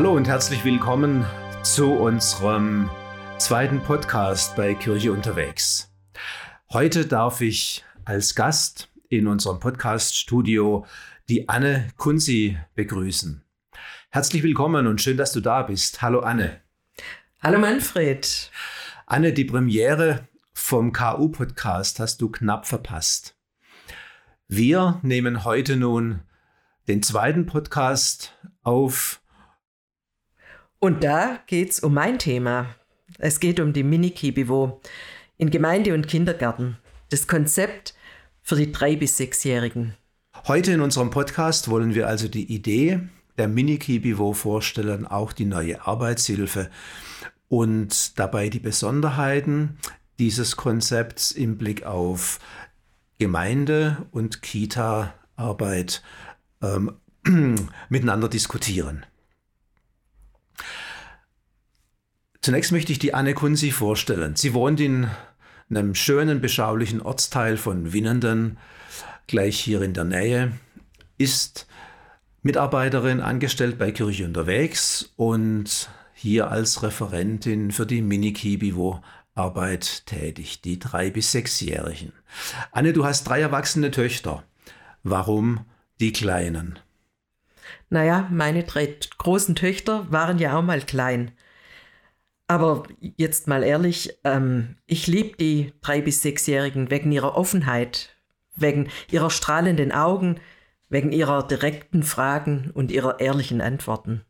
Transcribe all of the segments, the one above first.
Hallo und herzlich willkommen zu unserem zweiten Podcast bei Kirche unterwegs. Heute darf ich als Gast in unserem Podcast-Studio die Anne Kunzi begrüßen. Herzlich willkommen und schön, dass du da bist. Hallo Anne. Hallo Manfred. Anne, die Premiere vom KU-Podcast hast du knapp verpasst. Wir nehmen heute nun den zweiten Podcast auf. Und da geht es um mein Thema. Es geht um die Mini-Kibivo in Gemeinde und Kindergarten. Das Konzept für die drei- bis sechsjährigen. Heute in unserem Podcast wollen wir also die Idee der Mini-Kibivo vorstellen, auch die neue Arbeitshilfe und dabei die Besonderheiten dieses Konzepts im Blick auf Gemeinde und Kita-Arbeit ähm, miteinander diskutieren. Zunächst möchte ich die Anne Kunzi vorstellen. Sie wohnt in einem schönen, beschaulichen Ortsteil von Winnenden, gleich hier in der Nähe, ist Mitarbeiterin angestellt bei Kirche unterwegs und hier als Referentin für die Mini-Kibivo Arbeit tätig, die drei- bis sechsjährigen. Anne, du hast drei erwachsene Töchter. Warum die Kleinen? Naja, meine drei großen Töchter waren ja auch mal klein. Aber jetzt mal ehrlich, ähm, ich liebe die drei- bis sechsjährigen wegen ihrer Offenheit, wegen ihrer strahlenden Augen, wegen ihrer direkten Fragen und ihrer ehrlichen Antworten.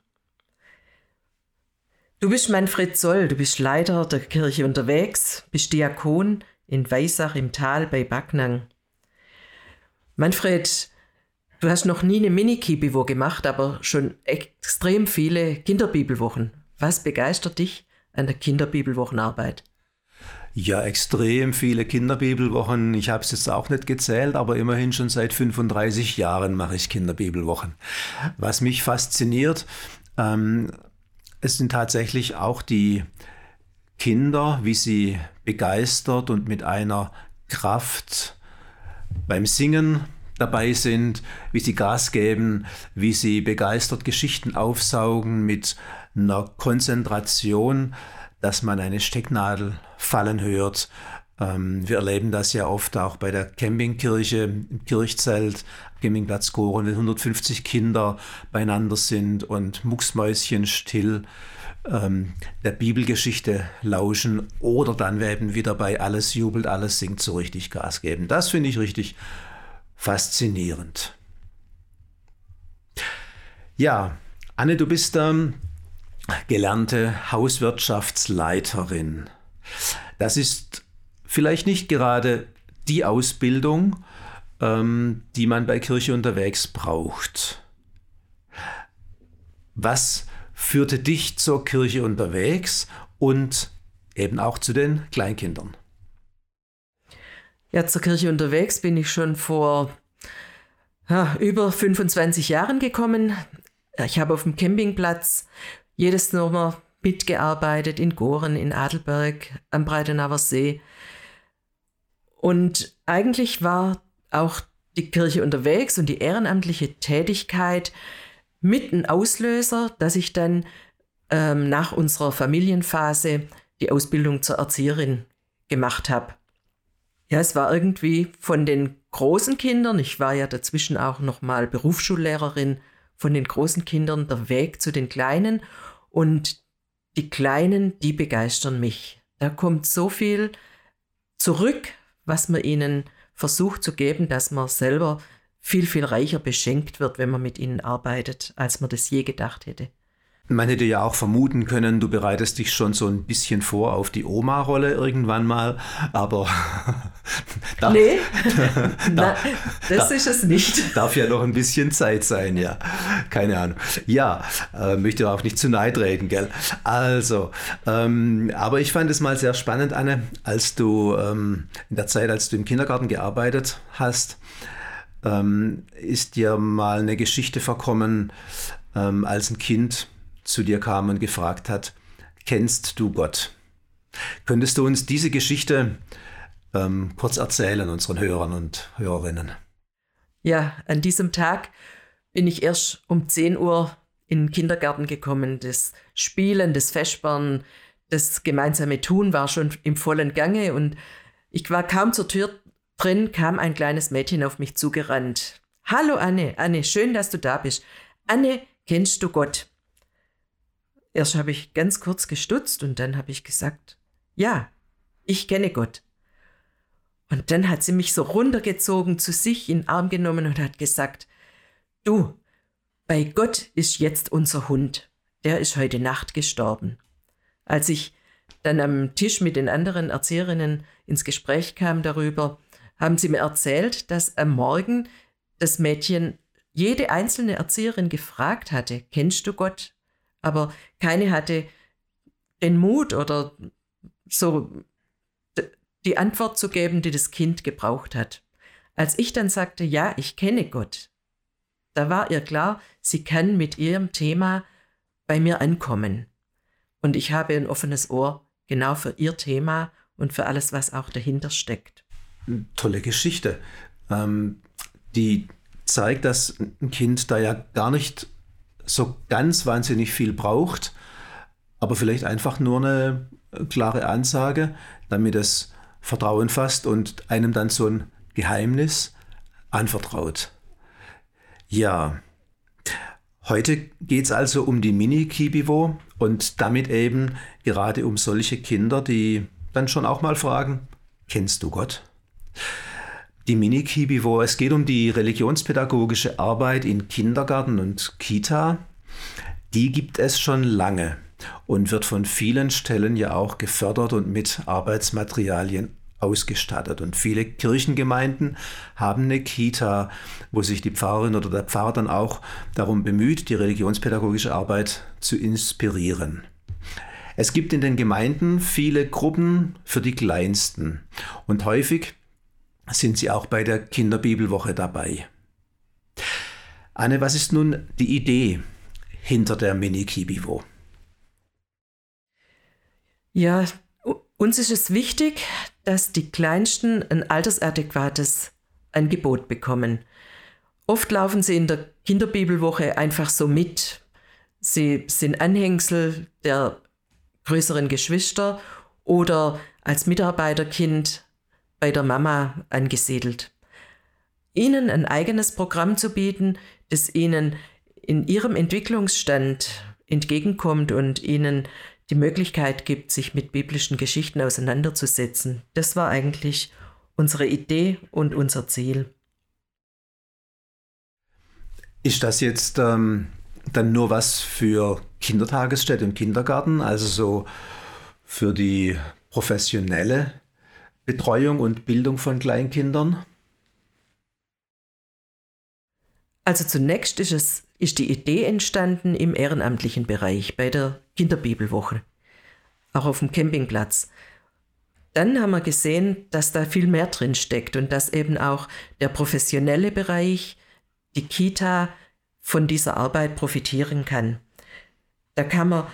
Du bist Manfred Zoll, du bist Leiter der Kirche unterwegs, bist Diakon in Weisach im Tal bei Backnang. Manfred, du hast noch nie eine Mini-Kibiwo gemacht, aber schon extrem viele Kinderbibelwochen. Was begeistert dich an der Kinderbibelwochenarbeit? Ja, extrem viele Kinderbibelwochen. Ich habe es jetzt auch nicht gezählt, aber immerhin schon seit 35 Jahren mache ich Kinderbibelwochen. Was mich fasziniert, ähm, es sind tatsächlich auch die Kinder, wie sie begeistert und mit einer Kraft beim Singen dabei sind, wie sie Gas geben, wie sie begeistert Geschichten aufsaugen mit einer Konzentration, dass man eine Stecknadel fallen hört. Ähm, wir erleben das ja oft auch bei der Campingkirche im Kirchzelt, Campingplatz Goren, wenn 150 Kinder beieinander sind und mucksmäuschen still ähm, der Bibelgeschichte lauschen oder dann eben wieder bei alles jubelt, alles singt, so richtig Gas geben. Das finde ich richtig faszinierend. Ja, Anne, du bist ähm, gelernte Hauswirtschaftsleiterin. Das ist vielleicht nicht gerade die Ausbildung, ähm, die man bei Kirche unterwegs braucht. Was führte dich zur Kirche unterwegs und eben auch zu den Kleinkindern? Ja, zur Kirche unterwegs bin ich schon vor ja, über 25 Jahren gekommen. Ich habe auf dem Campingplatz jedes Sommer mitgearbeitet in Goren, in Adelberg, am Breitenauer See. Und eigentlich war auch die Kirche unterwegs und die ehrenamtliche Tätigkeit mit ein Auslöser, dass ich dann ähm, nach unserer Familienphase die Ausbildung zur Erzieherin gemacht habe. Ja, es war irgendwie von den großen Kindern, ich war ja dazwischen auch nochmal Berufsschullehrerin, von den großen Kindern der Weg zu den Kleinen und die Kleinen, die begeistern mich. Da kommt so viel zurück, was man ihnen versucht zu geben, dass man selber viel, viel reicher beschenkt wird, wenn man mit ihnen arbeitet, als man das je gedacht hätte. Man hätte ja auch vermuten können, du bereitest dich schon so ein bisschen vor auf die Oma-Rolle irgendwann mal, aber. darf, nee, Na, das da, ist es nicht. Darf ja noch ein bisschen Zeit sein, ja. Keine Ahnung. Ja, äh, möchte auch nicht zu nahe treten, gell? Also, ähm, aber ich fand es mal sehr spannend, Anne, als du ähm, in der Zeit, als du im Kindergarten gearbeitet hast, ähm, ist dir mal eine Geschichte verkommen, ähm, als ein Kind zu dir kam und gefragt hat, kennst du Gott? Könntest du uns diese Geschichte ähm, kurz erzählen, unseren Hörern und Hörerinnen? Ja, an diesem Tag bin ich erst um 10 Uhr in den Kindergarten gekommen. Das Spielen, das Feschbaren, das gemeinsame Tun war schon im vollen Gange und ich war kaum zur Tür drin, kam ein kleines Mädchen auf mich zugerannt. Hallo Anne, Anne, schön, dass du da bist. Anne, kennst du Gott? Erst habe ich ganz kurz gestutzt und dann habe ich gesagt, ja, ich kenne Gott. Und dann hat sie mich so runtergezogen, zu sich in den Arm genommen und hat gesagt, du, bei Gott ist jetzt unser Hund. Der ist heute Nacht gestorben. Als ich dann am Tisch mit den anderen Erzieherinnen ins Gespräch kam darüber, haben sie mir erzählt, dass am Morgen das Mädchen jede einzelne Erzieherin gefragt hatte, kennst du Gott? Aber keine hatte den Mut oder so die Antwort zu geben, die das Kind gebraucht hat. Als ich dann sagte, ja, ich kenne Gott, da war ihr klar, sie kann mit ihrem Thema bei mir ankommen. Und ich habe ein offenes Ohr genau für ihr Thema und für alles, was auch dahinter steckt. Tolle Geschichte. Ähm, die zeigt, dass ein Kind da ja gar nicht so ganz wahnsinnig viel braucht, aber vielleicht einfach nur eine klare Ansage, damit es Vertrauen fasst und einem dann so ein Geheimnis anvertraut. Ja, heute geht es also um die Mini-Kibivo und damit eben gerade um solche Kinder, die dann schon auch mal fragen, kennst du Gott? Die Mini-Kibivo, es geht um die religionspädagogische Arbeit in Kindergarten und Kita. Die gibt es schon lange und wird von vielen Stellen ja auch gefördert und mit Arbeitsmaterialien ausgestattet. Und viele Kirchengemeinden haben eine Kita, wo sich die Pfarrerin oder der Pfarrer dann auch darum bemüht, die religionspädagogische Arbeit zu inspirieren. Es gibt in den Gemeinden viele Gruppen für die Kleinsten und häufig sind sie auch bei der Kinderbibelwoche dabei. Anne, was ist nun die Idee hinter der Mini-Kibivo? Ja, uns ist es wichtig, dass die Kleinsten ein altersadäquates Angebot bekommen. Oft laufen sie in der Kinderbibelwoche einfach so mit. Sie sind Anhängsel der größeren Geschwister oder als Mitarbeiterkind bei der Mama angesiedelt. Ihnen ein eigenes Programm zu bieten, das ihnen in ihrem Entwicklungsstand entgegenkommt und ihnen die Möglichkeit gibt, sich mit biblischen Geschichten auseinanderzusetzen. Das war eigentlich unsere Idee und unser Ziel. Ist das jetzt ähm, dann nur was für Kindertagesstätte und Kindergarten, also so für die professionelle Betreuung und Bildung von Kleinkindern? Also zunächst ist es ist die Idee entstanden im ehrenamtlichen Bereich bei der Kinderbibelwoche, auch auf dem Campingplatz. Dann haben wir gesehen, dass da viel mehr drin steckt und dass eben auch der professionelle Bereich, die Kita von dieser Arbeit profitieren kann. Da kann man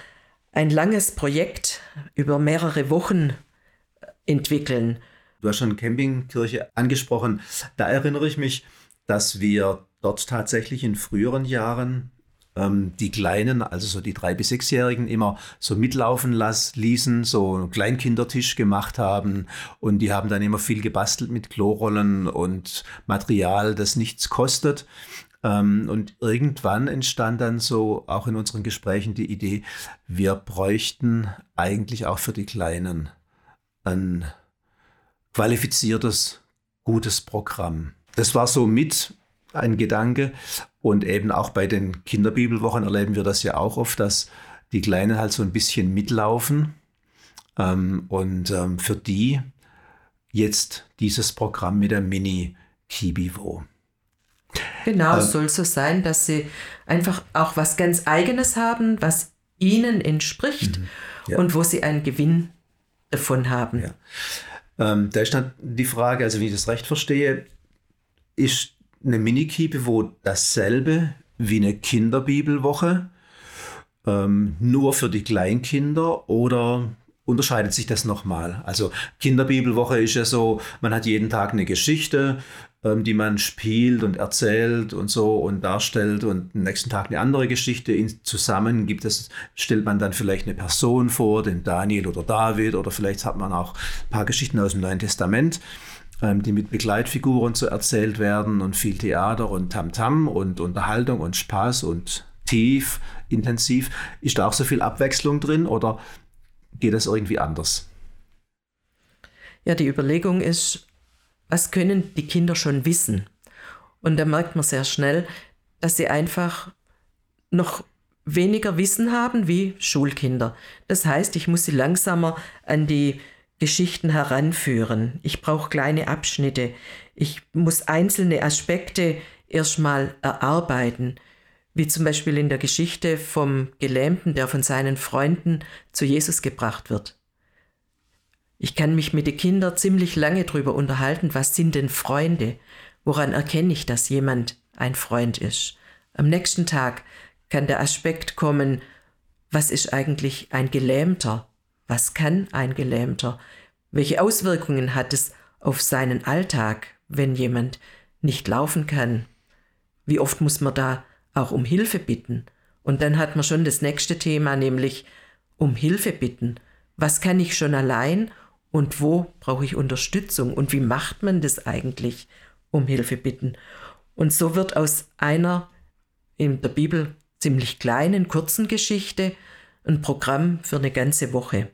ein langes Projekt über mehrere Wochen entwickeln. Du hast schon Campingkirche angesprochen. Da erinnere ich mich, dass wir dort tatsächlich in früheren Jahren ähm, die Kleinen, also so die drei bis sechsjährigen, immer so mitlaufen las, ließen, so einen Kleinkindertisch gemacht haben und die haben dann immer viel gebastelt mit Klorollen und Material, das nichts kostet. Ähm, und irgendwann entstand dann so auch in unseren Gesprächen die Idee, wir bräuchten eigentlich auch für die Kleinen ein qualifiziertes, gutes Programm. Das war so mit ein Gedanke. Und eben auch bei den Kinderbibelwochen erleben wir das ja auch oft, dass die Kleinen halt so ein bisschen mitlaufen. Ähm, und ähm, für die jetzt dieses Programm mit der Mini-Kibivo. Genau, es ähm, soll so sein, dass sie einfach auch was ganz Eigenes haben, was ihnen entspricht mhm, ja. und wo sie einen Gewinn davon haben. Ja. Ähm, da ist dann die Frage, also wie ich das recht verstehe, ist eine Mini-Kipe, dasselbe wie eine Kinderbibelwoche, ähm, nur für die Kleinkinder oder unterscheidet sich das nochmal? Also Kinderbibelwoche ist ja so, man hat jeden Tag eine Geschichte, ähm, die man spielt und erzählt und so und darstellt und am nächsten Tag eine andere Geschichte in, zusammen gibt es, stellt man dann vielleicht eine Person vor, den Daniel oder David oder vielleicht hat man auch ein paar Geschichten aus dem Neuen Testament ähm, die mit Begleitfiguren so erzählt werden und viel Theater und Tamtam -Tam und Unterhaltung und Spaß und tief, intensiv. Ist da auch so viel Abwechslung drin oder geht das irgendwie anders? Ja, die Überlegung ist, was können die Kinder schon wissen? Und da merkt man sehr schnell, dass sie einfach noch weniger Wissen haben wie Schulkinder. Das heißt, ich muss sie langsamer an die Geschichten heranführen. Ich brauche kleine Abschnitte. Ich muss einzelne Aspekte erstmal erarbeiten, wie zum Beispiel in der Geschichte vom Gelähmten, der von seinen Freunden zu Jesus gebracht wird. Ich kann mich mit den Kindern ziemlich lange darüber unterhalten, was sind denn Freunde? Woran erkenne ich, dass jemand ein Freund ist? Am nächsten Tag kann der Aspekt kommen, was ist eigentlich ein Gelähmter? Was kann ein Gelähmter? Welche Auswirkungen hat es auf seinen Alltag, wenn jemand nicht laufen kann? Wie oft muss man da auch um Hilfe bitten? Und dann hat man schon das nächste Thema, nämlich um Hilfe bitten. Was kann ich schon allein und wo brauche ich Unterstützung und wie macht man das eigentlich, um Hilfe bitten? Und so wird aus einer in der Bibel ziemlich kleinen, kurzen Geschichte ein Programm für eine ganze Woche.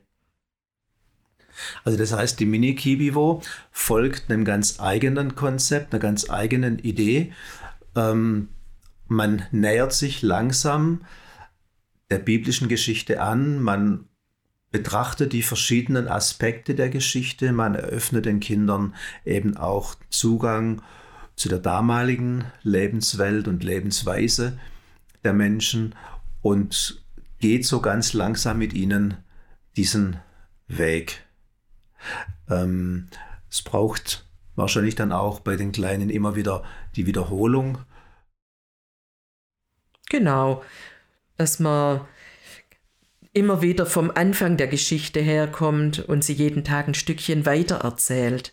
Also das heißt, die Mini-Kibivo folgt einem ganz eigenen Konzept, einer ganz eigenen Idee. Ähm, man nähert sich langsam der biblischen Geschichte an, man betrachtet die verschiedenen Aspekte der Geschichte, man eröffnet den Kindern eben auch Zugang zu der damaligen Lebenswelt und Lebensweise der Menschen und geht so ganz langsam mit ihnen diesen Weg. Ähm, es braucht wahrscheinlich dann auch bei den Kleinen immer wieder die Wiederholung. Genau, dass man immer wieder vom Anfang der Geschichte herkommt und sie jeden Tag ein Stückchen weiter erzählt.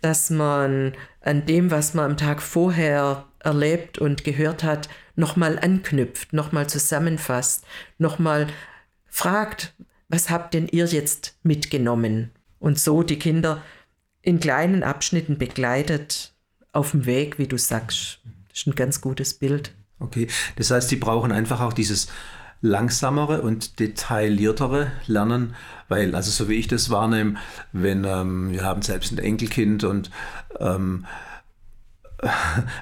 Dass man an dem, was man am Tag vorher erlebt und gehört hat, nochmal anknüpft, nochmal zusammenfasst, nochmal fragt, was habt denn ihr jetzt mitgenommen? Und so die Kinder in kleinen Abschnitten begleitet auf dem Weg, wie du sagst. Das ist ein ganz gutes Bild. Okay, das heißt, sie brauchen einfach auch dieses langsamere und detailliertere Lernen, weil, also so wie ich das wahrnehme, wenn ähm, wir haben selbst ein Enkelkind und ähm,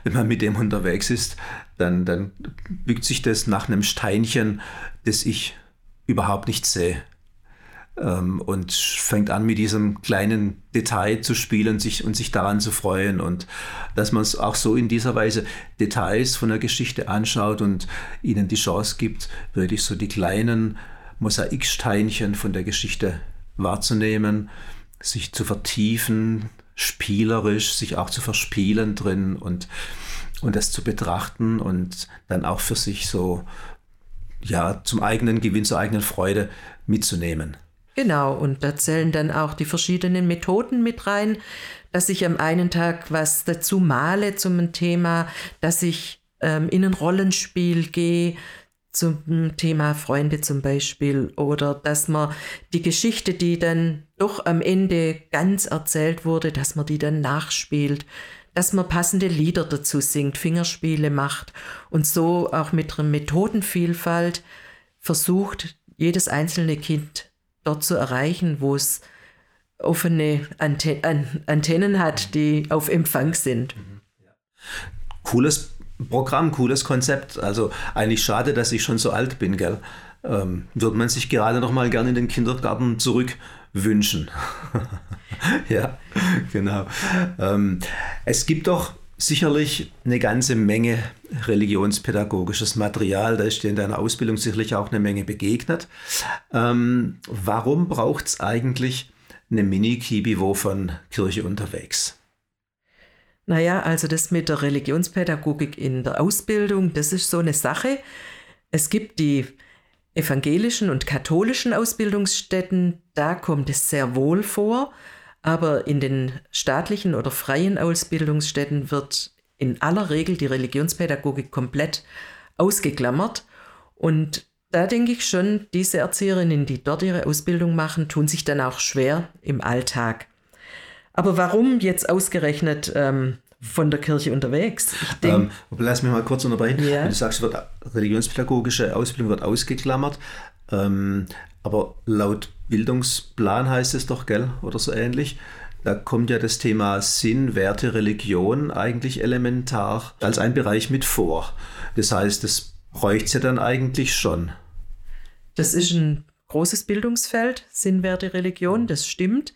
wenn man mit dem unterwegs ist, dann, dann bückt sich das nach einem Steinchen, das ich überhaupt nicht sehe und fängt an mit diesem kleinen Detail zu spielen sich, und sich daran zu freuen und dass man es auch so in dieser Weise Details von der Geschichte anschaut und ihnen die Chance gibt, wirklich so die kleinen Mosaiksteinchen von der Geschichte wahrzunehmen, sich zu vertiefen, spielerisch, sich auch zu verspielen drin und, und das zu betrachten und dann auch für sich so ja, zum eigenen Gewinn, zur eigenen Freude mitzunehmen. Genau, und da zählen dann auch die verschiedenen Methoden mit rein, dass ich am einen Tag was dazu male zum Thema, dass ich ähm, in ein Rollenspiel gehe, zum Thema Freunde zum Beispiel, oder dass man die Geschichte, die dann doch am Ende ganz erzählt wurde, dass man die dann nachspielt, dass man passende Lieder dazu singt, Fingerspiele macht und so auch mit einer Methodenvielfalt versucht, jedes einzelne Kind dort zu erreichen, wo es offene Antennen hat, die auf Empfang sind. Cooles Programm, cooles Konzept. Also eigentlich schade, dass ich schon so alt bin, gell? Ähm, würde man sich gerade noch mal gerne in den Kindergarten zurückwünschen. ja, genau. Ähm, es gibt doch sicherlich eine ganze Menge religionspädagogisches Material. Da ist dir in deiner Ausbildung sicherlich auch eine Menge begegnet. Ähm, warum braucht es eigentlich eine Mini-Kibivo von Kirche unterwegs? Naja, also das mit der Religionspädagogik in der Ausbildung, das ist so eine Sache. Es gibt die evangelischen und katholischen Ausbildungsstätten, da kommt es sehr wohl vor. Aber in den staatlichen oder freien Ausbildungsstätten wird in aller Regel die Religionspädagogik komplett ausgeklammert. Und da denke ich schon, diese Erzieherinnen, die dort ihre Ausbildung machen, tun sich dann auch schwer im Alltag. Aber warum jetzt ausgerechnet ähm, von der Kirche unterwegs? Denk, ähm, lass mich mal kurz unterbrechen. Ja. Du sagst, wird, religionspädagogische Ausbildung wird ausgeklammert. Ähm, aber laut Bildungsplan heißt es doch, gell, oder so ähnlich. Da kommt ja das Thema Sinn, Werte, Religion eigentlich elementar als ein Bereich mit vor. Das heißt, das bräuchte es ja dann eigentlich schon. Das ist ein großes Bildungsfeld, Sinn, Werte, Religion, das stimmt.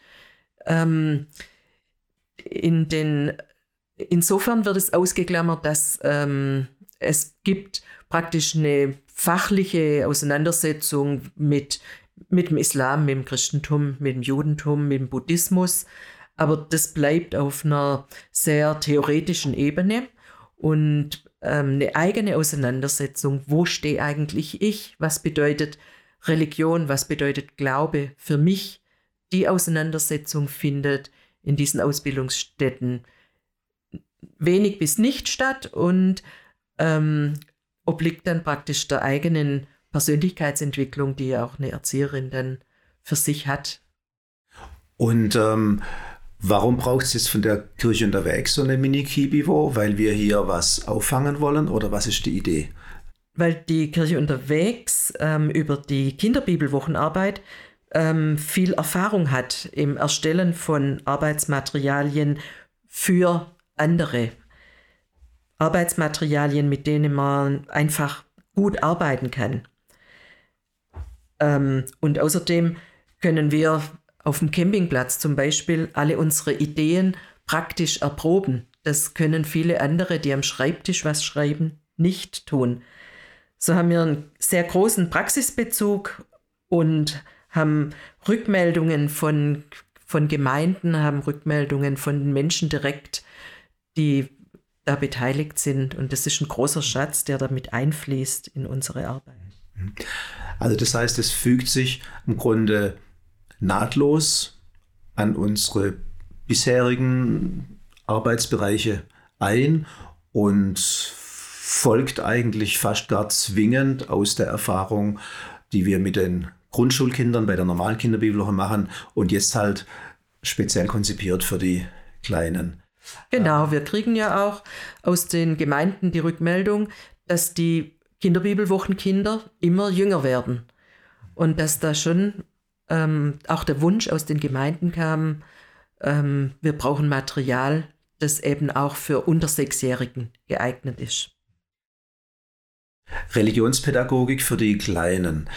Ähm, in den, insofern wird es ausgeklammert, dass ähm, es gibt praktisch eine fachliche Auseinandersetzung mit, mit dem Islam, mit dem Christentum, mit dem Judentum, mit dem Buddhismus. Aber das bleibt auf einer sehr theoretischen Ebene und ähm, eine eigene Auseinandersetzung. Wo stehe eigentlich ich? Was bedeutet Religion? Was bedeutet Glaube für mich? Die Auseinandersetzung findet in diesen Ausbildungsstätten wenig bis nicht statt und ähm, obliegt dann praktisch der eigenen Persönlichkeitsentwicklung, die ja auch eine Erzieherin dann für sich hat. Und ähm, warum braucht es jetzt von der Kirche unterwegs so eine Mini-Kibivo? Weil wir hier was auffangen wollen oder was ist die Idee? Weil die Kirche unterwegs ähm, über die Kinderbibelwochenarbeit ähm, viel Erfahrung hat im Erstellen von Arbeitsmaterialien für andere Arbeitsmaterialien, mit denen man einfach gut arbeiten kann. Ähm, und außerdem können wir auf dem Campingplatz zum Beispiel alle unsere Ideen praktisch erproben. Das können viele andere, die am Schreibtisch was schreiben, nicht tun. So haben wir einen sehr großen Praxisbezug und haben Rückmeldungen von, von Gemeinden, haben Rückmeldungen von Menschen direkt, die da beteiligt sind. Und das ist ein großer Schatz, der damit einfließt in unsere Arbeit. Also das heißt, es fügt sich im Grunde nahtlos an unsere bisherigen Arbeitsbereiche ein und folgt eigentlich fast gar zwingend aus der Erfahrung, die wir mit den Grundschulkindern bei der normalen Kinderbibelwoche machen und jetzt halt speziell konzipiert für die Kleinen. Genau, wir kriegen ja auch aus den Gemeinden die Rückmeldung, dass die Kinderbibelwochenkinder immer jünger werden und dass da schon ähm, auch der Wunsch aus den Gemeinden kam, ähm, wir brauchen Material, das eben auch für unter Sechsjährigen geeignet ist. Religionspädagogik für die Kleinen.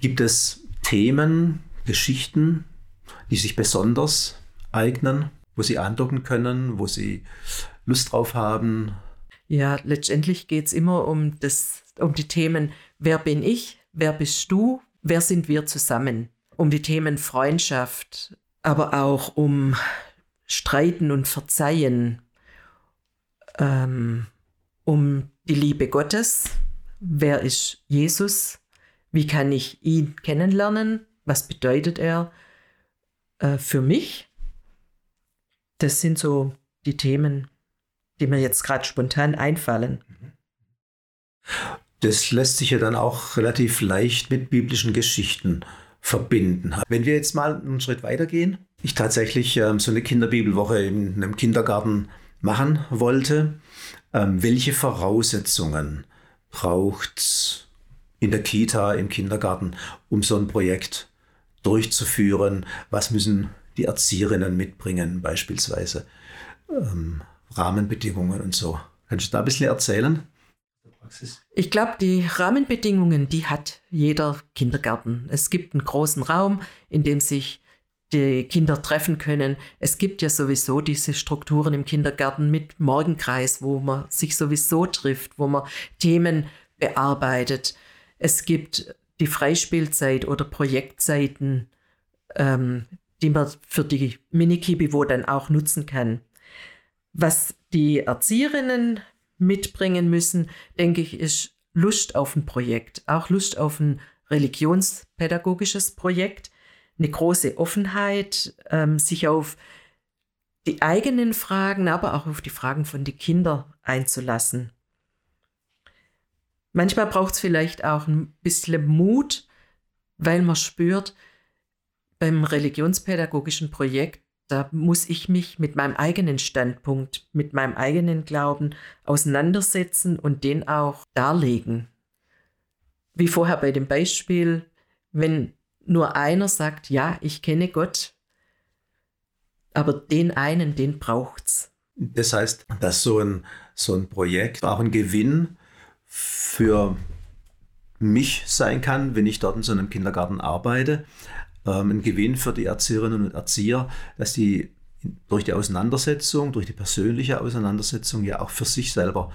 Gibt es Themen, Geschichten, die sich besonders eignen? wo sie andocken können, wo sie Lust drauf haben? Ja, letztendlich geht es immer um, das, um die Themen, wer bin ich, wer bist du, wer sind wir zusammen? Um die Themen Freundschaft, aber auch um Streiten und Verzeihen, ähm, um die Liebe Gottes, wer ist Jesus, wie kann ich ihn kennenlernen, was bedeutet er äh, für mich? Das sind so die Themen, die mir jetzt gerade spontan einfallen. Das lässt sich ja dann auch relativ leicht mit biblischen Geschichten verbinden. Wenn wir jetzt mal einen Schritt weitergehen, ich tatsächlich ähm, so eine Kinderbibelwoche in einem Kindergarten machen wollte, ähm, welche Voraussetzungen braucht es in der Kita, im Kindergarten, um so ein Projekt durchzuführen? Was müssen die Erzieherinnen mitbringen, beispielsweise ähm, Rahmenbedingungen und so. Kannst du da ein bisschen erzählen? Ich glaube, die Rahmenbedingungen, die hat jeder Kindergarten. Es gibt einen großen Raum, in dem sich die Kinder treffen können. Es gibt ja sowieso diese Strukturen im Kindergarten mit Morgenkreis, wo man sich sowieso trifft, wo man Themen bearbeitet. Es gibt die Freispielzeit oder Projektzeiten, ähm, die man für die Mini-Kibiwo dann auch nutzen kann. Was die Erzieherinnen mitbringen müssen, denke ich, ist Lust auf ein Projekt, auch Lust auf ein religionspädagogisches Projekt, eine große Offenheit, ähm, sich auf die eigenen Fragen, aber auch auf die Fragen von den Kindern einzulassen. Manchmal braucht es vielleicht auch ein bisschen Mut, weil man spürt, beim religionspädagogischen Projekt, da muss ich mich mit meinem eigenen Standpunkt, mit meinem eigenen Glauben auseinandersetzen und den auch darlegen. Wie vorher bei dem Beispiel, wenn nur einer sagt, ja, ich kenne Gott, aber den einen, den braucht's. Das heißt, dass so ein, so ein Projekt auch ein Gewinn für mich sein kann, wenn ich dort in so einem Kindergarten arbeite. Ähm, ein Gewinn für die Erzieherinnen und Erzieher, dass die durch die Auseinandersetzung, durch die persönliche Auseinandersetzung ja auch für sich selber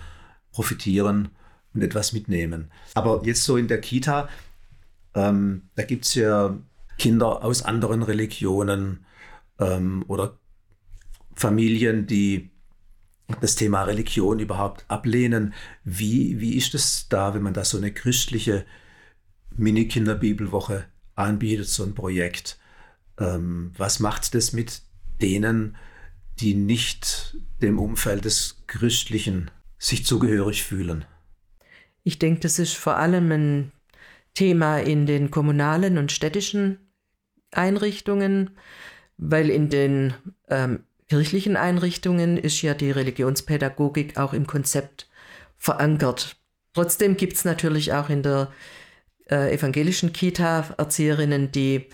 profitieren und etwas mitnehmen. Aber jetzt so in der Kita, ähm, da gibt es ja Kinder aus anderen Religionen ähm, oder Familien, die das Thema Religion überhaupt ablehnen. Wie, wie ist es da, wenn man da so eine christliche Mini-Kinderbibelwoche anbietet, so ein Projekt? Ähm, was macht das mit denen, die nicht dem Umfeld des Christlichen sich zugehörig fühlen? Ich denke, das ist vor allem ein Thema in den kommunalen und städtischen Einrichtungen, weil in den ähm, kirchlichen Einrichtungen ist ja die Religionspädagogik auch im Konzept verankert. Trotzdem gibt es natürlich auch in der äh, evangelischen Kita Erzieherinnen, die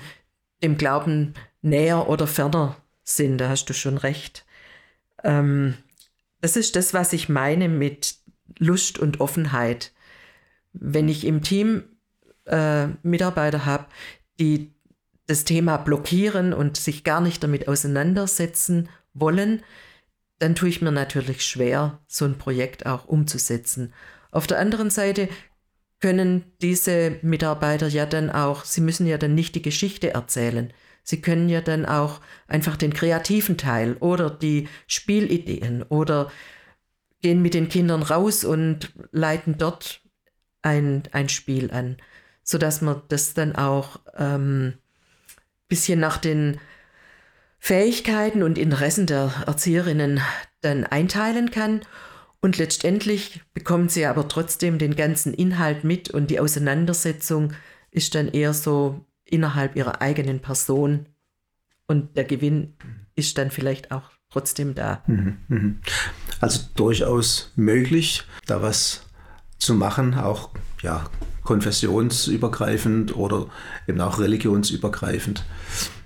dem Glauben näher oder ferner sind. Da hast du schon recht. Ähm, das ist das, was ich meine mit Lust und Offenheit. Wenn ich im Team äh, Mitarbeiter habe, die das Thema blockieren und sich gar nicht damit auseinandersetzen wollen, dann tue ich mir natürlich schwer, so ein Projekt auch umzusetzen. Auf der anderen Seite können diese Mitarbeiter ja dann auch, sie müssen ja dann nicht die Geschichte erzählen. Sie können ja dann auch einfach den kreativen Teil oder die Spielideen oder gehen mit den Kindern raus und leiten dort ein, ein Spiel an, sodass man das dann auch ähm, bisschen nach den Fähigkeiten und Interessen der Erzieherinnen dann einteilen kann. Und letztendlich bekommen sie aber trotzdem den ganzen Inhalt mit und die Auseinandersetzung ist dann eher so innerhalb ihrer eigenen Person und der Gewinn ist dann vielleicht auch trotzdem da. Mhm, mhm. Also durchaus möglich, da was zu machen, auch ja, konfessionsübergreifend oder eben auch religionsübergreifend.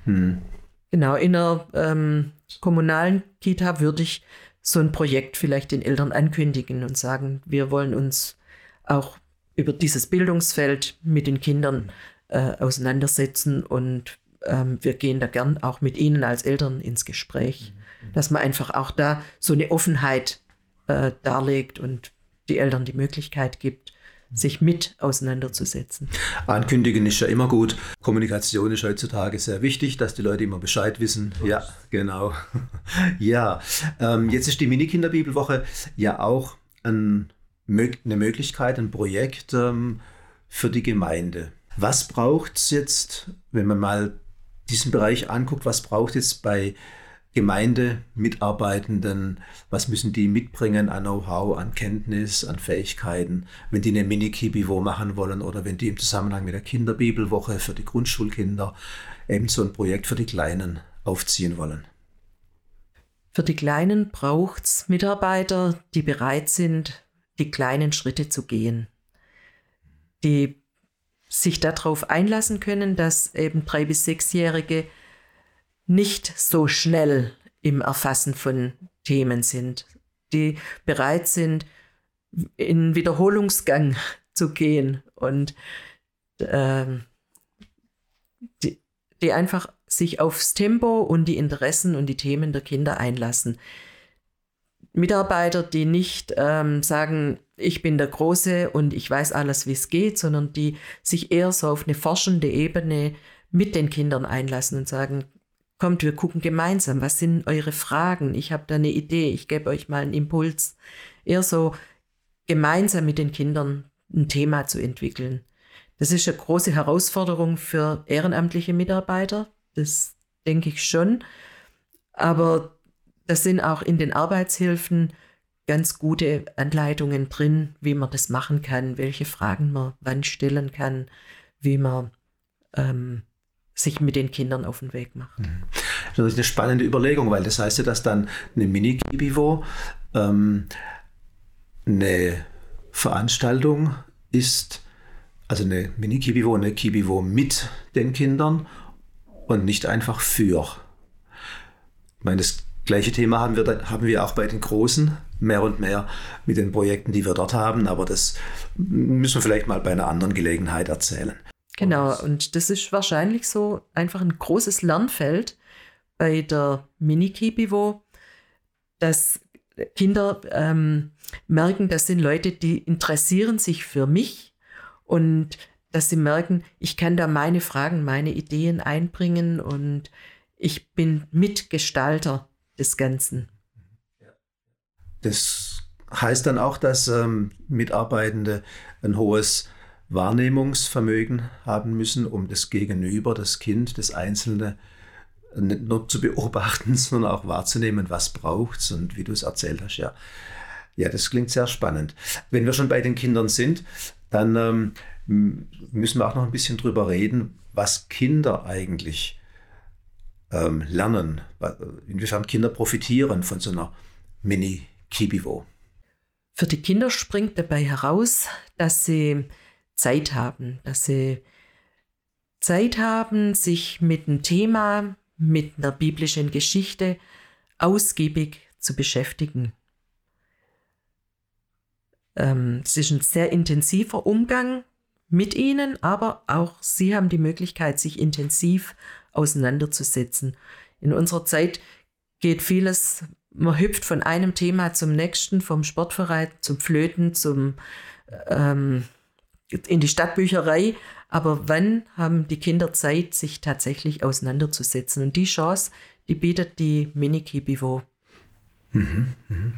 Hm. Genau, in einer ähm, kommunalen Kita würde ich so ein Projekt vielleicht den Eltern ankündigen und sagen, wir wollen uns auch über dieses Bildungsfeld mit den Kindern äh, auseinandersetzen und ähm, wir gehen da gern auch mit Ihnen als Eltern ins Gespräch, dass man einfach auch da so eine Offenheit äh, darlegt und die Eltern die Möglichkeit gibt, sich mit auseinanderzusetzen. Ankündigen ist ja immer gut. Kommunikation ist heutzutage sehr wichtig, dass die Leute immer Bescheid wissen. Ja, genau. ja, ähm, jetzt ist die Mini-Kinderbibelwoche ja auch ein, eine Möglichkeit, ein Projekt ähm, für die Gemeinde. Was braucht es jetzt, wenn man mal diesen Bereich anguckt, was braucht es bei Gemeindemitarbeitenden, was müssen die mitbringen an Know-how, an Kenntnis, an Fähigkeiten, wenn die eine Mini-Kibivo machen wollen oder wenn die im Zusammenhang mit der Kinderbibelwoche für die Grundschulkinder eben so ein Projekt für die Kleinen aufziehen wollen. Für die Kleinen braucht es Mitarbeiter, die bereit sind, die kleinen Schritte zu gehen, die sich darauf einlassen können, dass eben drei bis sechsjährige nicht so schnell im Erfassen von Themen sind, die bereit sind, in Wiederholungsgang zu gehen und äh, die, die einfach sich aufs Tempo und die Interessen und die Themen der Kinder einlassen. Mitarbeiter, die nicht ähm, sagen, ich bin der Große und ich weiß alles, wie es geht, sondern die sich eher so auf eine forschende Ebene mit den Kindern einlassen und sagen, kommt, wir gucken gemeinsam, was sind eure Fragen? Ich habe da eine Idee, ich gebe euch mal einen Impuls. Eher so gemeinsam mit den Kindern ein Thema zu entwickeln. Das ist eine große Herausforderung für ehrenamtliche Mitarbeiter, Das denke ich schon. Aber das sind auch in den Arbeitshilfen ganz gute Anleitungen drin, wie man das machen kann, welche Fragen man wann stellen kann, wie man ähm, sich mit den Kindern auf den Weg macht. Mhm. Das ist eine spannende Überlegung, weil das heißt ja, dass dann eine Mini-Kibivo ähm, eine Veranstaltung ist, also eine Mini-Kibivo, eine Kibivo mit den Kindern und nicht einfach für. Ich meine, das gleiche Thema haben wir, haben wir auch bei den Großen mehr und mehr mit den Projekten, die wir dort haben, aber das müssen wir vielleicht mal bei einer anderen Gelegenheit erzählen. Genau, und das ist wahrscheinlich so einfach ein großes Lernfeld bei der Mini-Kibivo, dass Kinder ähm, merken, das sind Leute, die interessieren sich für mich und dass sie merken, ich kann da meine Fragen, meine Ideen einbringen und ich bin Mitgestalter des Ganzen. Das heißt dann auch, dass ähm, Mitarbeitende ein hohes Wahrnehmungsvermögen haben müssen, um das Gegenüber, das Kind, das Einzelne nicht nur zu beobachten, sondern auch wahrzunehmen, was braucht es und wie du es erzählt hast. Ja. ja, das klingt sehr spannend. Wenn wir schon bei den Kindern sind, dann ähm, müssen wir auch noch ein bisschen drüber reden, was Kinder eigentlich ähm, lernen, inwiefern Kinder profitieren von so einer Mini-Kibivo. Für die Kinder springt dabei heraus, dass sie Zeit haben, dass sie Zeit haben, sich mit einem Thema, mit einer biblischen Geschichte ausgiebig zu beschäftigen. Ähm, es ist ein sehr intensiver Umgang mit ihnen, aber auch sie haben die Möglichkeit, sich intensiv auseinanderzusetzen. In unserer Zeit geht vieles, man hüpft von einem Thema zum nächsten, vom Sportverein zum Flöten, zum ähm, in die Stadtbücherei. Aber wann haben die Kinder Zeit, sich tatsächlich auseinanderzusetzen? Und die Chance, die bietet die Mini-Kibivo. Mhm, mhm.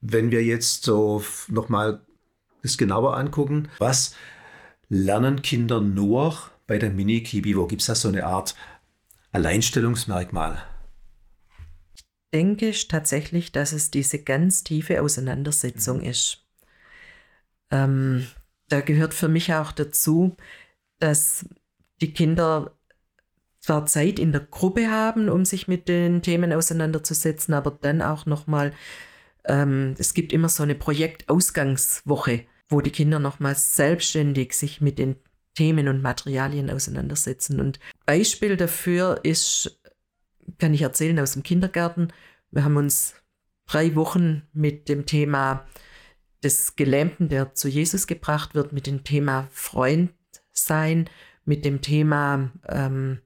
Wenn wir jetzt so nochmal das genauer angucken, was lernen Kinder nur bei der Mini-Kibivo? Gibt es da so eine Art Alleinstellungsmerkmal? Ich denke tatsächlich, dass es diese ganz tiefe Auseinandersetzung mhm. ist. Ähm, da gehört für mich auch dazu, dass die Kinder zwar Zeit in der Gruppe haben, um sich mit den Themen auseinanderzusetzen, aber dann auch nochmal, ähm, es gibt immer so eine Projektausgangswoche, wo die Kinder nochmal selbstständig sich mit den Themen und Materialien auseinandersetzen. Und Beispiel dafür ist, kann ich erzählen aus dem Kindergarten. Wir haben uns drei Wochen mit dem Thema des Gelähmten, der zu Jesus gebracht wird, mit dem Thema Freund sein, mit dem Thema, ähm,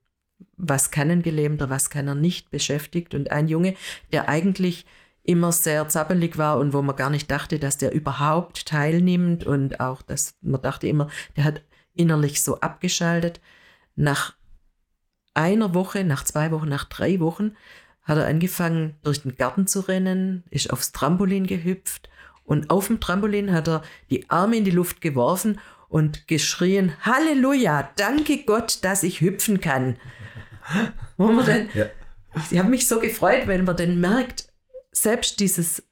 was kann ein Gelähmter, was kann er nicht beschäftigt. Und ein Junge, der eigentlich immer sehr zappelig war und wo man gar nicht dachte, dass der überhaupt teilnimmt und auch, dass man dachte immer, der hat innerlich so abgeschaltet. Nach einer Woche, nach zwei Wochen, nach drei Wochen hat er angefangen, durch den Garten zu rennen, ist aufs Trampolin gehüpft und auf dem Trampolin hat er die Arme in die Luft geworfen und geschrien, Halleluja, danke Gott, dass ich hüpfen kann. Wo man dann, ja. Ich habe mich so gefreut, weil man dann merkt, selbst dieses,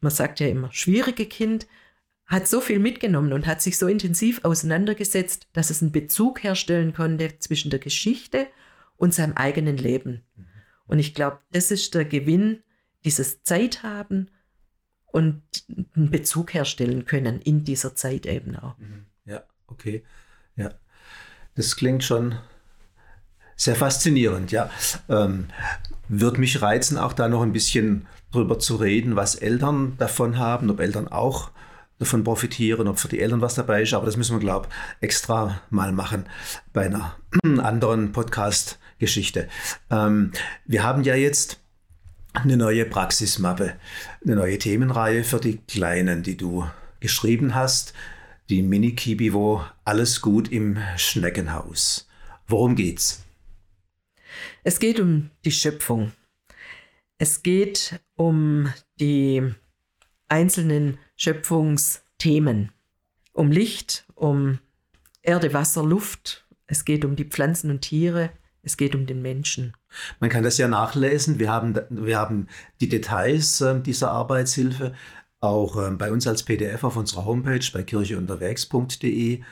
man sagt ja immer, schwierige Kind, hat so viel mitgenommen und hat sich so intensiv auseinandergesetzt, dass es einen Bezug herstellen konnte zwischen der Geschichte und seinem eigenen Leben. Und ich glaube, das ist der Gewinn, dieses Zeit haben und einen Bezug herstellen können in dieser Zeit eben auch. Mhm. Ja, okay. Ja, das klingt schon sehr faszinierend, ja. Ähm, Würde mich reizen, auch da noch ein bisschen drüber zu reden, was Eltern davon haben, ob Eltern auch davon profitieren, ob für die Eltern was dabei ist. Aber das müssen wir, glaube ich, extra mal machen bei einer anderen Podcast-Geschichte. Ähm, wir haben ja jetzt eine neue Praxismappe, eine neue Themenreihe für die Kleinen, die du geschrieben hast. Die Mini-Kibivo Alles gut im Schneckenhaus. Worum geht's? Es geht um die Schöpfung. Es geht um die einzelnen Schöpfungsthemen. Um Licht, um Erde, Wasser, Luft. Es geht um die Pflanzen und Tiere Es geht um den Menschen. Man kann das ja nachlesen. Wir haben, wir haben die Details äh, dieser Arbeitshilfe auch äh, bei uns als PDF auf unserer Homepage bei kircheunterwegs.de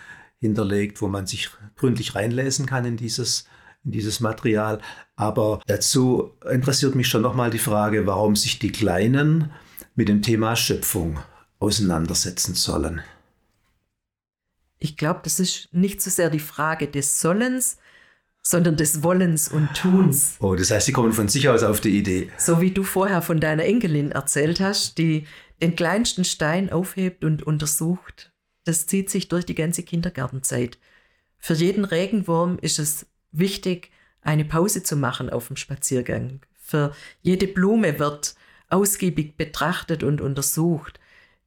hinterlegt, wo man sich gründlich reinlesen kann in dieses, in dieses Material. Aber dazu interessiert mich schon nochmal die Frage, warum sich die Kleinen mit dem Thema Schöpfung auseinandersetzen sollen. Ich glaube, das ist nicht so sehr die Frage des Sollens, sondern des Wollens und Tuns. Oh, das heißt, Sie kommen von sich aus auf die Idee. So wie du vorher von deiner Enkelin erzählt hast, die den kleinsten Stein aufhebt und untersucht. Das zieht sich durch die ganze Kindergartenzeit. Für jeden Regenwurm ist es wichtig, eine Pause zu machen auf dem Spaziergang. Für jede Blume wird ausgiebig betrachtet und untersucht.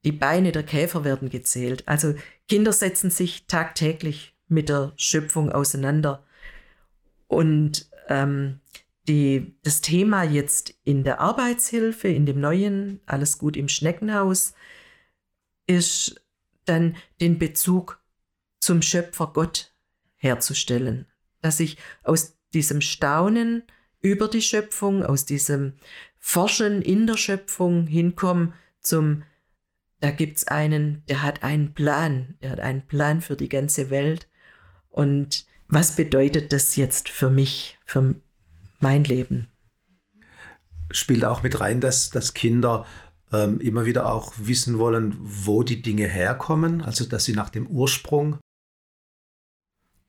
Die Beine der Käfer werden gezählt. Also Kinder setzen sich tagtäglich mit der Schöpfung auseinander. Und ähm, die, das Thema jetzt in der Arbeitshilfe, in dem neuen Alles gut im Schneckenhaus, ist dann den Bezug zum Schöpfer Gott herzustellen. Dass ich aus diesem Staunen über die Schöpfung, aus diesem Forschen in der Schöpfung hinkomme zum, da gibt es einen, der hat einen Plan, der hat einen Plan für die ganze Welt. Und was bedeutet das jetzt für mich, für mein Leben? Spielt auch mit rein, dass, dass Kinder ähm, immer wieder auch wissen wollen, wo die Dinge herkommen, also dass sie nach dem Ursprung.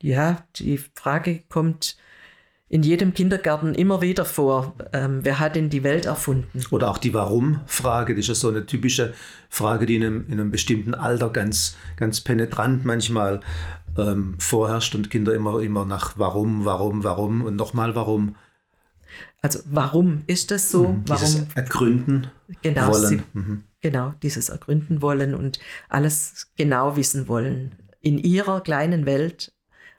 Ja, die Frage kommt in jedem Kindergarten immer wieder vor. Ähm, wer hat denn die Welt erfunden? Oder auch die Warum-Frage, das ist ja so eine typische Frage, die in einem, in einem bestimmten Alter ganz, ganz penetrant manchmal ähm, vorherrscht und Kinder immer, immer nach Warum, Warum, Warum und nochmal Warum. Also warum ist das so? Mhm, warum ergründen genau, wollen? Sie, mhm. Genau, dieses ergründen wollen und alles genau wissen wollen. In ihrer kleinen Welt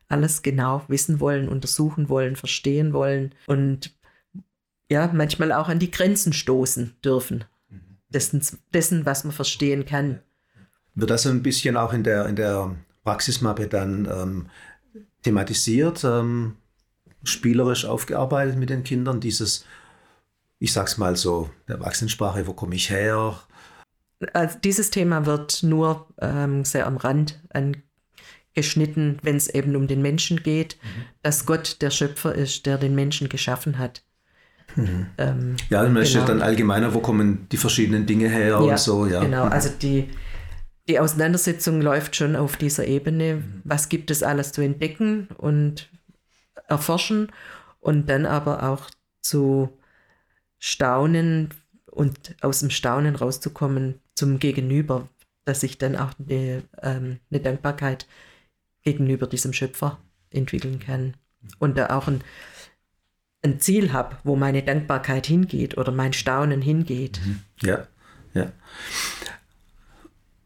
alles genau wissen wollen, untersuchen wollen, verstehen wollen und ja, manchmal auch an die Grenzen stoßen dürfen. Dessen, dessen was man verstehen kann. Wird das ein bisschen auch in der, in der Praxismappe dann ähm, thematisiert, ähm, spielerisch aufgearbeitet mit den Kindern, dieses, ich sag's mal so, der Erwachsenensprache, wo komme ich her? Also dieses Thema wird nur ähm, sehr am Rand angeschnitten, wenn es eben um den Menschen geht, mhm. dass Gott der Schöpfer ist, der den Menschen geschaffen hat. Mhm. Ähm, ja, man genau. steht dann allgemeiner, wo kommen die verschiedenen Dinge her ja, und so, ja. Genau, also die, die Auseinandersetzung läuft schon auf dieser Ebene. Mhm. Was gibt es alles zu entdecken und erforschen und dann aber auch zu staunen und aus dem Staunen rauszukommen zum Gegenüber, dass ich dann auch eine, ähm, eine Dankbarkeit gegenüber diesem Schöpfer entwickeln kann und da auch ein, ein Ziel habe, wo meine Dankbarkeit hingeht oder mein Staunen hingeht. Mhm. Ja, ja.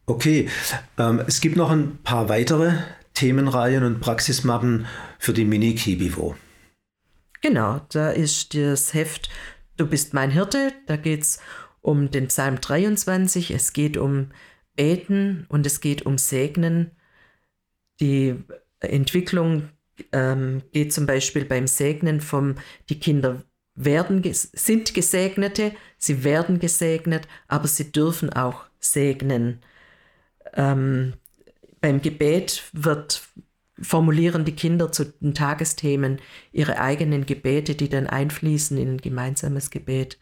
Okay, ähm, es gibt noch ein paar weitere Themenreihen und Praxismappen für die Mini-Kibivo. Genau, da ist das Heft Du bist mein Hirte, da geht es um den Psalm 23, es geht um Beten und es geht um Segnen. Die Entwicklung ähm, geht zum Beispiel beim Segnen vom, die Kinder werden, sind Gesegnete, sie werden gesegnet, aber sie dürfen auch segnen. Ähm, beim Gebet wird, formulieren die Kinder zu den Tagesthemen ihre eigenen Gebete, die dann einfließen in ein gemeinsames Gebet.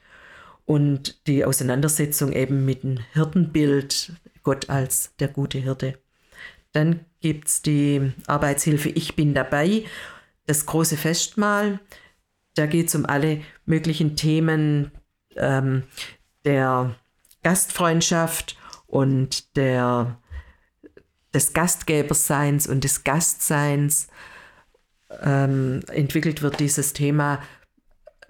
Und die Auseinandersetzung eben mit dem Hirtenbild, Gott als der gute Hirte. Dann gibt es die Arbeitshilfe Ich bin dabei, das große Festmahl. Da geht es um alle möglichen Themen ähm, der Gastfreundschaft und der des Gastgeberseins und des Gastseins ähm, entwickelt wird dieses Thema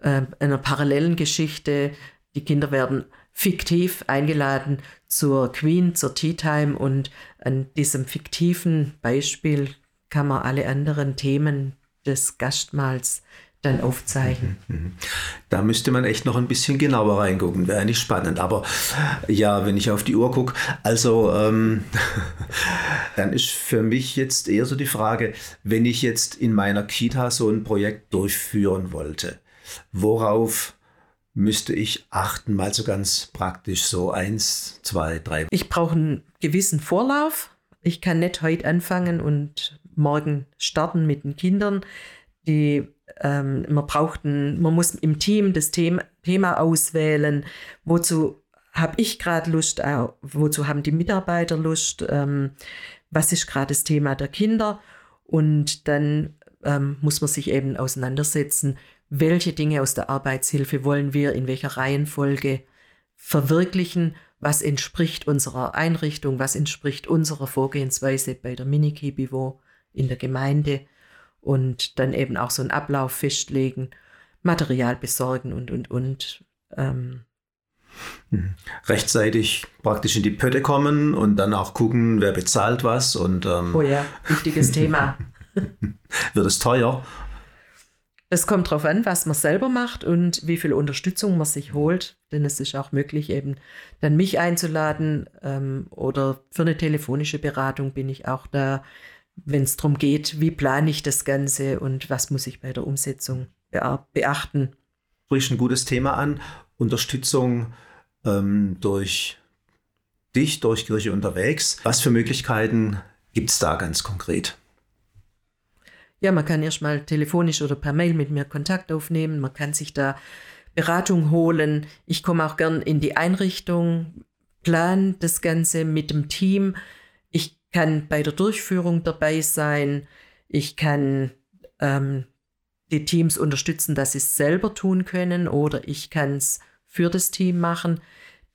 äh, einer parallelen Geschichte. Die Kinder werden fiktiv eingeladen zur Queen, zur Tea Time und an diesem fiktiven Beispiel kann man alle anderen Themen des Gastmahls dann aufzeichnen. Mhm, mhm. Da müsste man echt noch ein bisschen genauer reingucken, wäre nicht spannend. Aber ja, wenn ich auf die Uhr gucke, also ähm, dann ist für mich jetzt eher so die Frage, wenn ich jetzt in meiner Kita so ein Projekt durchführen wollte, worauf müsste ich achten, mal so ganz praktisch, so eins, zwei, drei. Ich brauche einen gewissen Vorlauf. Ich kann nicht heute anfangen und morgen starten mit den Kindern. Die, ähm, man braucht ein, man muss im Team das Thema, auswählen. Wozu habe ich gerade Lust? Wozu haben die Mitarbeiter Lust? Ähm, was ist gerade das Thema der Kinder? Und dann ähm, muss man sich eben auseinandersetzen, welche Dinge aus der Arbeitshilfe wollen wir in welcher Reihenfolge verwirklichen, was entspricht unserer Einrichtung, was entspricht unserer Vorgehensweise bei der Mini-Kibivo in der Gemeinde und dann eben auch so einen Ablauf festlegen, Material besorgen und, und, und. Ähm. Mhm. Rechtzeitig praktisch in die Pötte kommen und dann auch gucken, wer bezahlt was und. Ähm oh ja, wichtiges Thema. Wird es teuer? Es kommt darauf an, was man selber macht und wie viel Unterstützung man sich holt. Denn es ist auch möglich, eben dann mich einzuladen ähm, oder für eine telefonische Beratung bin ich auch da, wenn es darum geht, wie plane ich das Ganze und was muss ich bei der Umsetzung beachten. Sprichst ein gutes Thema an. Unterstützung ähm, durch dich, durch Kirche unterwegs. Was für Möglichkeiten gibt es da ganz konkret? Ja, man kann erstmal telefonisch oder per Mail mit mir Kontakt aufnehmen. Man kann sich da Beratung holen. Ich komme auch gern in die Einrichtung, plan das Ganze mit dem Team. Ich kann bei der Durchführung dabei sein. Ich kann ähm, die Teams unterstützen, dass sie es selber tun können oder ich kann es für das Team machen.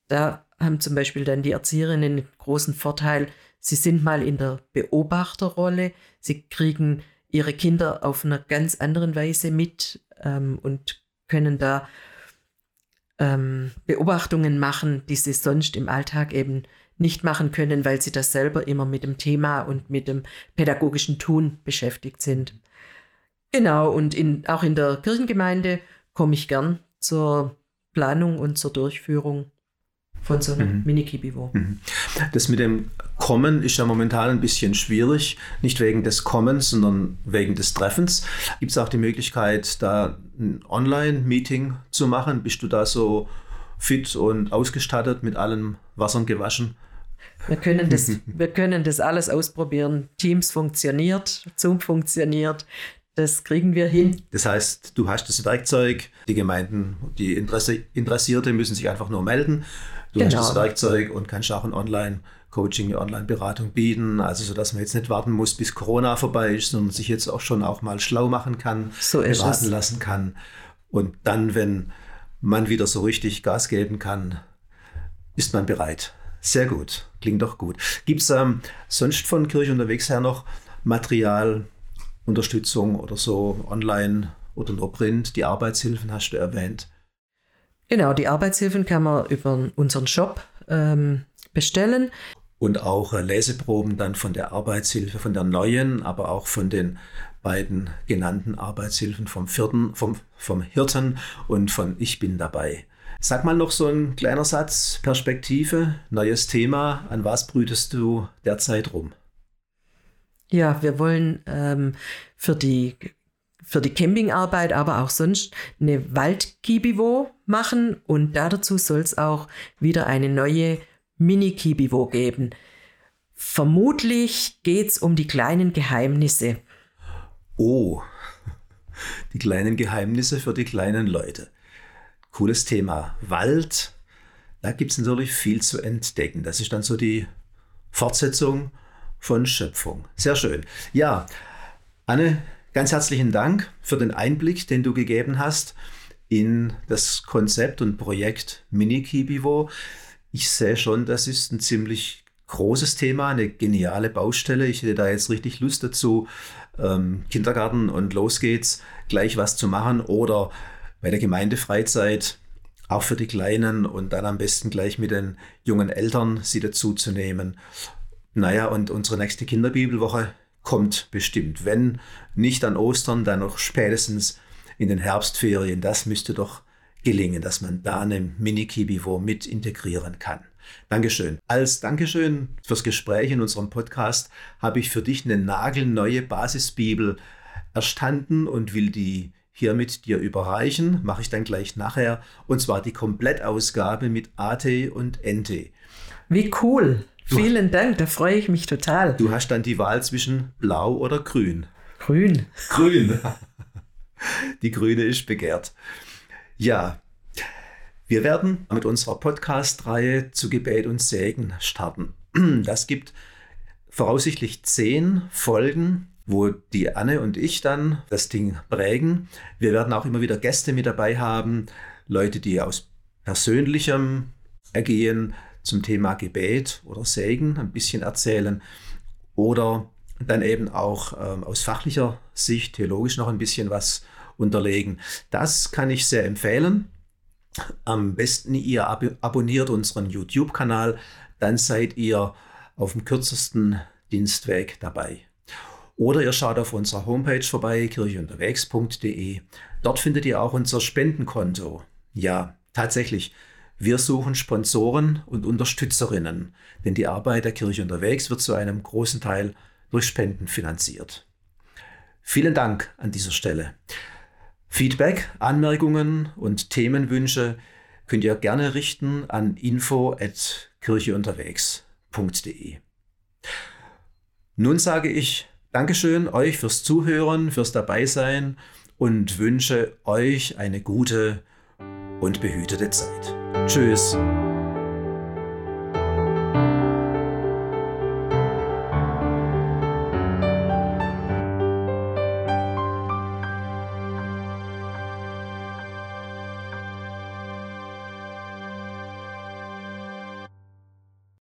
Da haben zum Beispiel dann die Erzieherinnen einen großen Vorteil. Sie sind mal in der Beobachterrolle. Sie kriegen ihre Kinder auf einer ganz anderen Weise mit ähm, und können da ähm, Beobachtungen machen, die sie sonst im Alltag eben nicht machen können, weil sie das selber immer mit dem Thema und mit dem pädagogischen Tun beschäftigt sind. Genau, und in, auch in der Kirchengemeinde komme ich gern zur Planung und zur Durchführung von so einem mhm. Mini-Kibivo. Mhm. Das mit dem Kommen ist ja momentan ein bisschen schwierig, nicht wegen des Kommens, sondern wegen des Treffens. Gibt es auch die Möglichkeit, da ein Online-Meeting zu machen? Bist du da so fit und ausgestattet mit allem Wassern gewaschen? Wir können, das, wir können das alles ausprobieren. Teams funktioniert, Zoom funktioniert. Das kriegen wir hin. Das heißt, du hast das Werkzeug, die Gemeinden, die Interessierte müssen sich einfach nur melden. Du genau. hast das Werkzeug und kannst auch ein Online-Coaching, eine Online-Beratung bieten. Also, so dass man jetzt nicht warten muss, bis Corona vorbei ist, sondern sich jetzt auch schon auch mal schlau machen kann, so beraten es. lassen kann. Und dann, wenn man wieder so richtig Gas geben kann, ist man bereit. Sehr gut, klingt doch gut. Gibt es ähm, sonst von Kirche unterwegs her noch Material, Unterstützung oder so online oder nur Print? Die Arbeitshilfen hast du erwähnt. Genau, die Arbeitshilfen kann man über unseren Shop ähm, bestellen. Und auch äh, Leseproben dann von der Arbeitshilfe, von der neuen, aber auch von den beiden genannten Arbeitshilfen vom vierten, vom, vom Hirten und von Ich bin dabei. Sag mal noch so ein kleiner Satz, Perspektive, neues Thema. An was brütest du derzeit rum? Ja, wir wollen ähm, für die für die Campingarbeit, aber auch sonst eine Waldkibivo machen und dazu soll es auch wieder eine neue Mini-Kibivo geben. Vermutlich geht es um die kleinen Geheimnisse. Oh, die kleinen Geheimnisse für die kleinen Leute. Cooles Thema. Wald, da gibt es natürlich viel zu entdecken. Das ist dann so die Fortsetzung von Schöpfung. Sehr schön. Ja, Anne, Ganz herzlichen Dank für den Einblick, den du gegeben hast in das Konzept und Projekt Mini-Kibivo. Ich sehe schon, das ist ein ziemlich großes Thema, eine geniale Baustelle. Ich hätte da jetzt richtig Lust dazu, ähm, Kindergarten und los geht's, gleich was zu machen oder bei der Gemeindefreizeit auch für die Kleinen und dann am besten gleich mit den jungen Eltern sie dazu zu nehmen. Naja, und unsere nächste Kinderbibelwoche kommt bestimmt. Wenn nicht an Ostern, dann noch spätestens in den Herbstferien. Das müsste doch gelingen, dass man da eine Mini-Kibivo mit integrieren kann. Dankeschön. Als Dankeschön fürs Gespräch in unserem Podcast habe ich für dich eine nagelneue Basisbibel erstanden und will die hiermit dir überreichen. Mache ich dann gleich nachher. Und zwar die Komplettausgabe mit AT und NT. Wie cool. Du, Vielen Dank, da freue ich mich total. Du hast dann die Wahl zwischen blau oder grün. Grün. Grün. Die grüne ist begehrt. Ja, wir werden mit unserer Podcast-Reihe zu Gebet und Segen starten. Das gibt voraussichtlich zehn Folgen, wo die Anne und ich dann das Ding prägen. Wir werden auch immer wieder Gäste mit dabei haben, Leute, die aus persönlichem Ergehen zum Thema Gebet oder Segen ein bisschen erzählen oder dann eben auch ähm, aus fachlicher Sicht, theologisch noch ein bisschen was unterlegen. Das kann ich sehr empfehlen. Am besten ihr ab abonniert unseren YouTube-Kanal, dann seid ihr auf dem kürzesten Dienstweg dabei. Oder ihr schaut auf unserer Homepage vorbei, kircheunterwegs.de. Dort findet ihr auch unser Spendenkonto. Ja, tatsächlich, wir suchen Sponsoren und Unterstützerinnen, denn die Arbeit der Kirche unterwegs wird zu einem großen Teil durch Spenden finanziert. Vielen Dank an dieser Stelle. Feedback, Anmerkungen und Themenwünsche könnt ihr gerne richten an info@kircheunterwegs.de. Nun sage ich Dankeschön euch fürs Zuhören, fürs Dabeisein und wünsche euch eine gute und behütete Zeit. Tschüss.